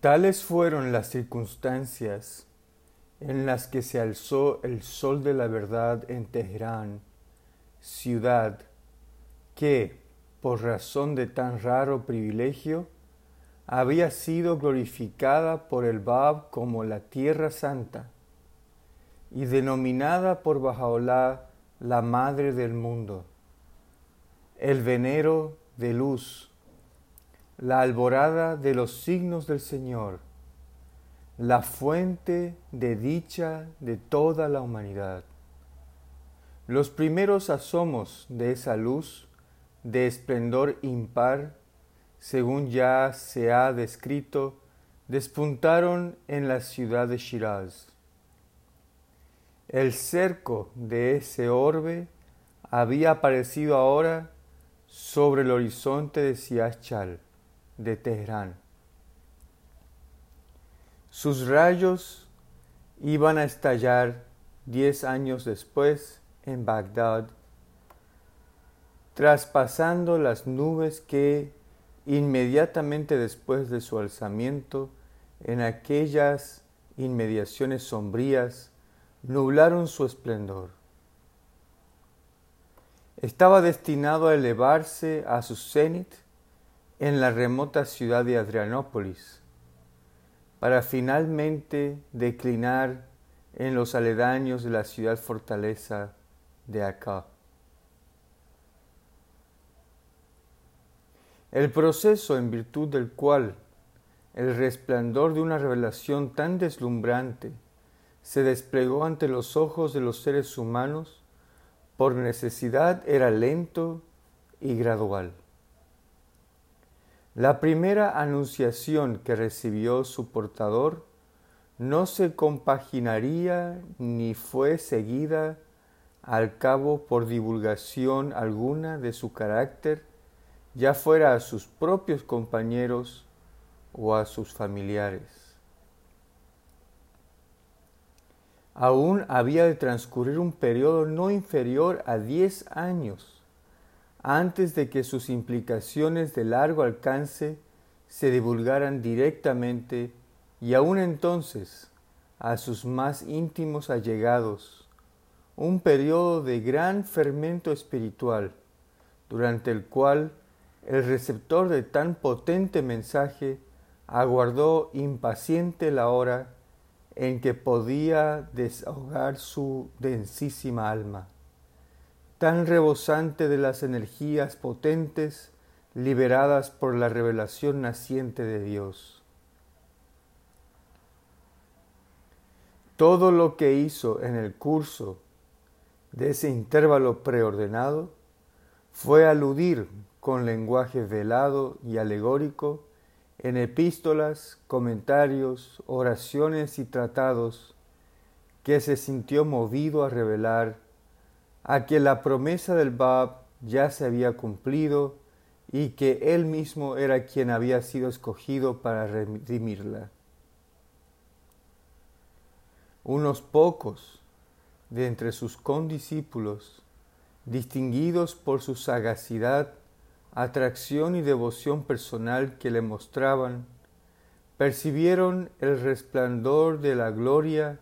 Tales fueron las circunstancias en las que se alzó el sol de la verdad en Teherán, ciudad que, por razón de tan raro privilegio, había sido glorificada por el Bab como la Tierra Santa y denominada por Bajaolá la Madre del Mundo, el venero de luz, la alborada de los signos del Señor, la fuente de dicha de toda la humanidad. Los primeros asomos de esa luz de esplendor impar, según ya se ha descrito, despuntaron en la ciudad de Shiraz. El cerco de ese orbe había aparecido ahora sobre el horizonte de Siachal de Teherán. Sus rayos iban a estallar diez años después en Bagdad, traspasando las nubes que inmediatamente después de su alzamiento en aquellas inmediaciones sombrías nublaron su esplendor. Estaba destinado a elevarse a su cenit en la remota ciudad de Adrianópolis, para finalmente declinar en los aledaños de la ciudad fortaleza de Acá. El proceso en virtud del cual el resplandor de una revelación tan deslumbrante se desplegó ante los ojos de los seres humanos por necesidad era lento y gradual. La primera anunciación que recibió su portador no se compaginaría ni fue seguida al cabo por divulgación alguna de su carácter, ya fuera a sus propios compañeros o a sus familiares. Aún había de transcurrir un periodo no inferior a diez años antes de que sus implicaciones de largo alcance se divulgaran directamente y aún entonces a sus más íntimos allegados, un periodo de gran fermento espiritual, durante el cual el receptor de tan potente mensaje aguardó impaciente la hora en que podía desahogar su densísima alma tan rebosante de las energías potentes liberadas por la revelación naciente de Dios. Todo lo que hizo en el curso de ese intervalo preordenado fue aludir con lenguaje velado y alegórico en epístolas, comentarios, oraciones y tratados que se sintió movido a revelar a que la promesa del Bab ya se había cumplido y que él mismo era quien había sido escogido para redimirla. Unos pocos de entre sus condiscípulos, distinguidos por su sagacidad, atracción y devoción personal que le mostraban, percibieron el resplandor de la gloria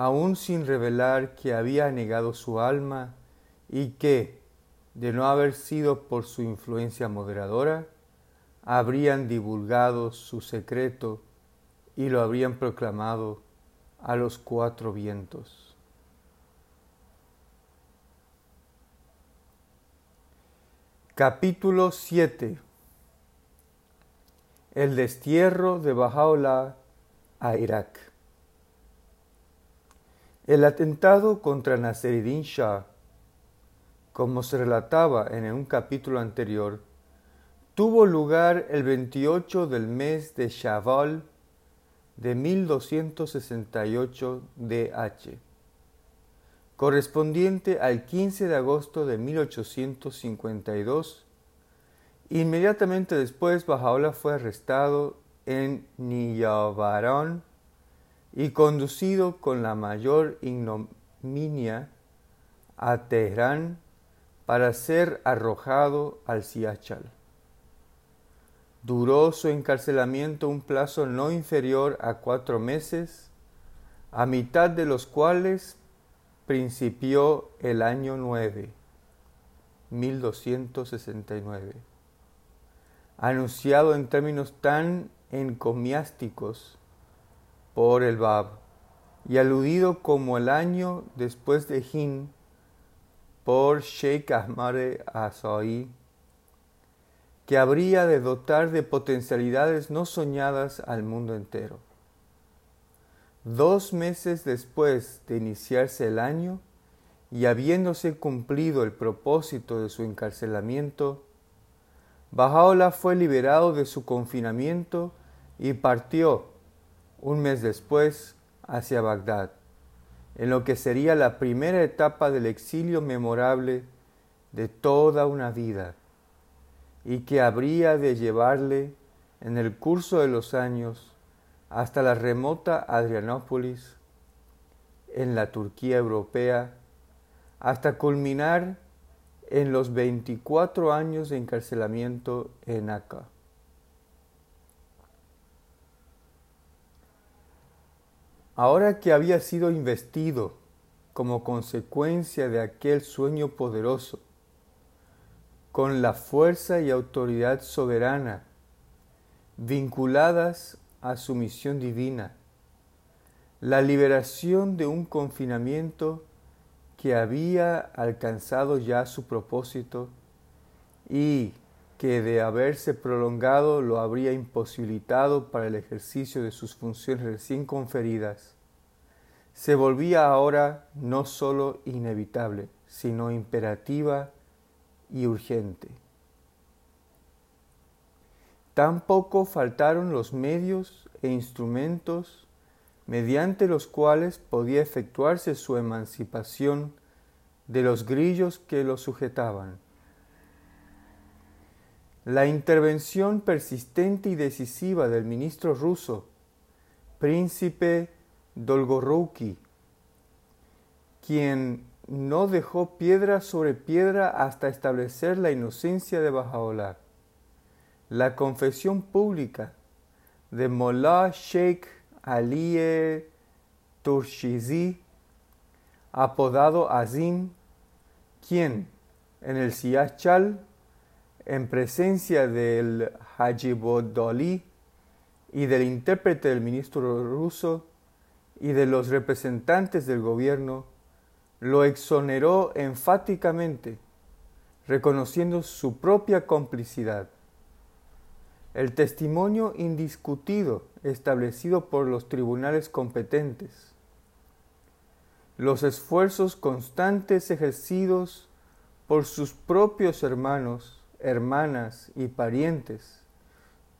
aún sin revelar que había negado su alma y que, de no haber sido por su influencia moderadora, habrían divulgado su secreto y lo habrían proclamado a los cuatro vientos. Capítulo 7 El destierro de Bajaola a Irak el atentado contra Nasreddin Shah, como se relataba en un capítulo anterior, tuvo lugar el 28 del mes de Shaval de 1268 DH, correspondiente al 15 de agosto de 1852. Inmediatamente después, Bajaola fue arrestado en Niyavaran, y conducido con la mayor ignominia a Teherán para ser arrojado al Siachal. duró su encarcelamiento un plazo no inferior a cuatro meses, a mitad de los cuales principió el año 9, 1269, anunciado en términos tan encomiásticos por el Bab y aludido como el año después de Hin por Sheikh Ahmad Asaí, que habría de dotar de potencialidades no soñadas al mundo entero. Dos meses después de iniciarse el año y habiéndose cumplido el propósito de su encarcelamiento, Bajaola fue liberado de su confinamiento y partió un mes después hacia Bagdad, en lo que sería la primera etapa del exilio memorable de toda una vida y que habría de llevarle en el curso de los años hasta la remota Adrianópolis, en la Turquía europea, hasta culminar en los 24 años de encarcelamiento en Acá. Ahora que había sido investido como consecuencia de aquel sueño poderoso, con la fuerza y autoridad soberana, vinculadas a su misión divina, la liberación de un confinamiento que había alcanzado ya su propósito y que de haberse prolongado lo habría imposibilitado para el ejercicio de sus funciones recién conferidas, se volvía ahora no sólo inevitable, sino imperativa y urgente. Tampoco faltaron los medios e instrumentos mediante los cuales podía efectuarse su emancipación de los grillos que lo sujetaban. La intervención persistente y decisiva del ministro ruso, príncipe Dolgorouki, quien no dejó piedra sobre piedra hasta establecer la inocencia de Bajaola. La confesión pública de Mollah Sheikh Ali Turshizi, apodado Azim, quien en el Siachal, en presencia del Hajibodoli y del intérprete del ministro ruso y de los representantes del gobierno, lo exoneró enfáticamente, reconociendo su propia complicidad. El testimonio indiscutido establecido por los tribunales competentes, los esfuerzos constantes ejercidos por sus propios hermanos, hermanas y parientes,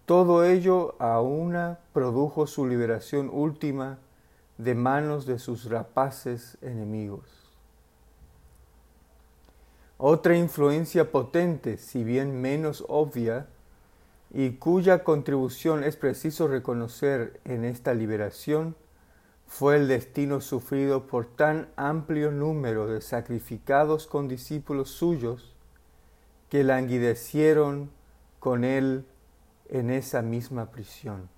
todo ello a una produjo su liberación última de manos de sus rapaces enemigos. Otra influencia potente, si bien menos obvia, y cuya contribución es preciso reconocer en esta liberación, fue el destino sufrido por tan amplio número de sacrificados condiscípulos suyos que languidecieron con él en esa misma prisión.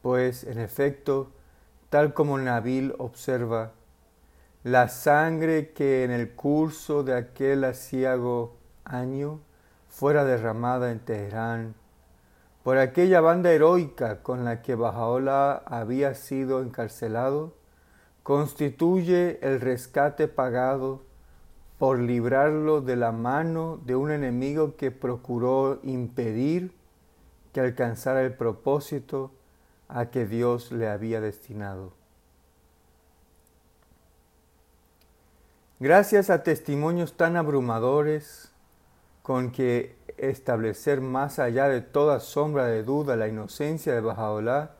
Pues, en efecto, tal como Nabil observa, la sangre que en el curso de aquel asiago año fuera derramada en Teherán por aquella banda heroica con la que Bajaola había sido encarcelado, constituye el rescate pagado por librarlo de la mano de un enemigo que procuró impedir que alcanzara el propósito a que Dios le había destinado. Gracias a testimonios tan abrumadores con que establecer más allá de toda sombra de duda la inocencia de Bajaola,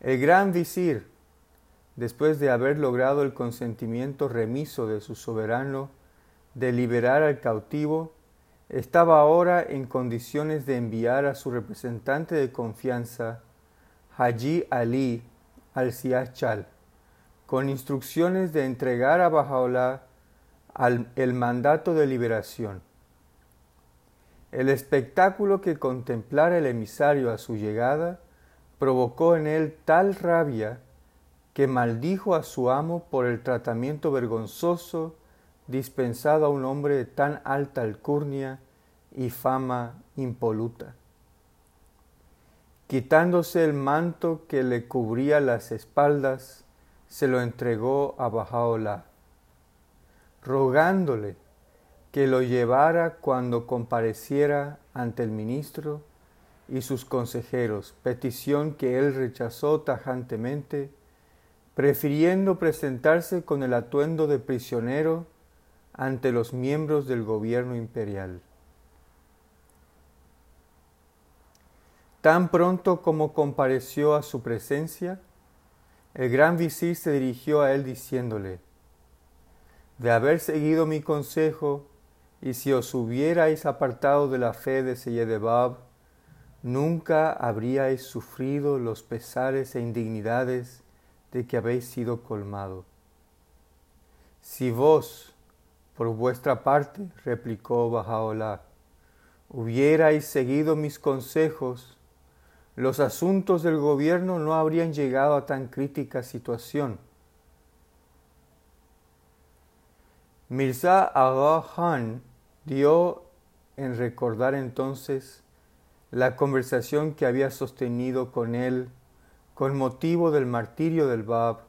el gran visir, después de haber logrado el consentimiento remiso de su soberano de liberar al cautivo, estaba ahora en condiciones de enviar a su representante de confianza, Haji Ali al-Siachal, con instrucciones de entregar a Bajaola el mandato de liberación. El espectáculo que contemplara el emisario a su llegada provocó en él tal rabia que maldijo a su amo por el tratamiento vergonzoso dispensado a un hombre de tan alta alcurnia y fama impoluta. Quitándose el manto que le cubría las espaldas, se lo entregó a Bajaola, rogándole que lo llevara cuando compareciera ante el ministro y sus consejeros, petición que él rechazó tajantemente, prefiriendo presentarse con el atuendo de prisionero ante los miembros del gobierno imperial. Tan pronto como compareció a su presencia, el gran visir se dirigió a él diciéndole, De haber seguido mi consejo, y si os hubierais apartado de la fe de Seyedebab, nunca habríais sufrido los pesares e indignidades de que habéis sido colmado. Si vos, por vuestra parte, replicó Bajaola, hubierais seguido mis consejos, los asuntos del gobierno no habrían llegado a tan crítica situación. Mirza Agha Khan dio en recordar entonces la conversación que había sostenido con él con motivo del martirio del Bab,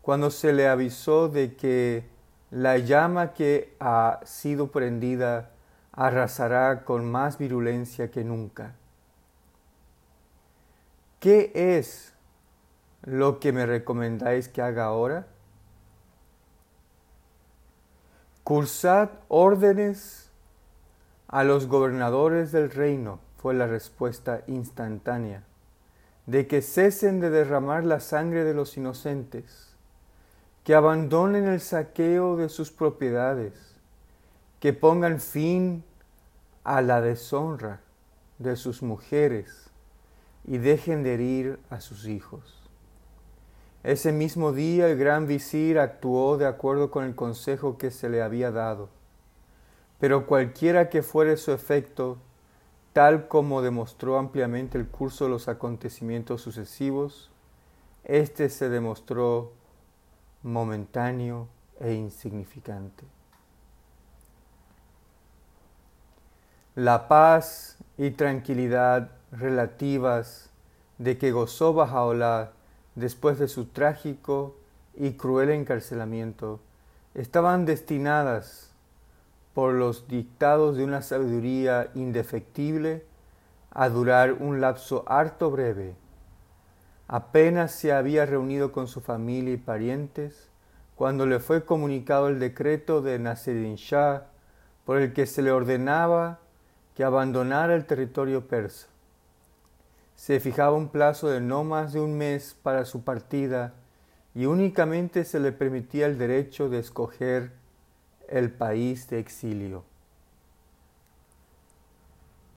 cuando se le avisó de que la llama que ha sido prendida arrasará con más virulencia que nunca. ¿Qué es lo que me recomendáis que haga ahora? Cursad órdenes a los gobernadores del reino, fue la respuesta instantánea, de que cesen de derramar la sangre de los inocentes, que abandonen el saqueo de sus propiedades, que pongan fin a la deshonra de sus mujeres, y dejen de herir a sus hijos. Ese mismo día el gran visir actuó de acuerdo con el consejo que se le había dado. Pero cualquiera que fuere su efecto, tal como demostró ampliamente el curso de los acontecimientos sucesivos, éste se demostró momentáneo e insignificante. La paz y tranquilidad relativas de que gozó Bajaola después de su trágico y cruel encarcelamiento estaban destinadas por los dictados de una sabiduría indefectible a durar un lapso harto breve. Apenas se había reunido con su familia y parientes cuando le fue comunicado el decreto de Nasiruddin Shah por el que se le ordenaba que abandonara el territorio persa se fijaba un plazo de no más de un mes para su partida y únicamente se le permitía el derecho de escoger el país de exilio.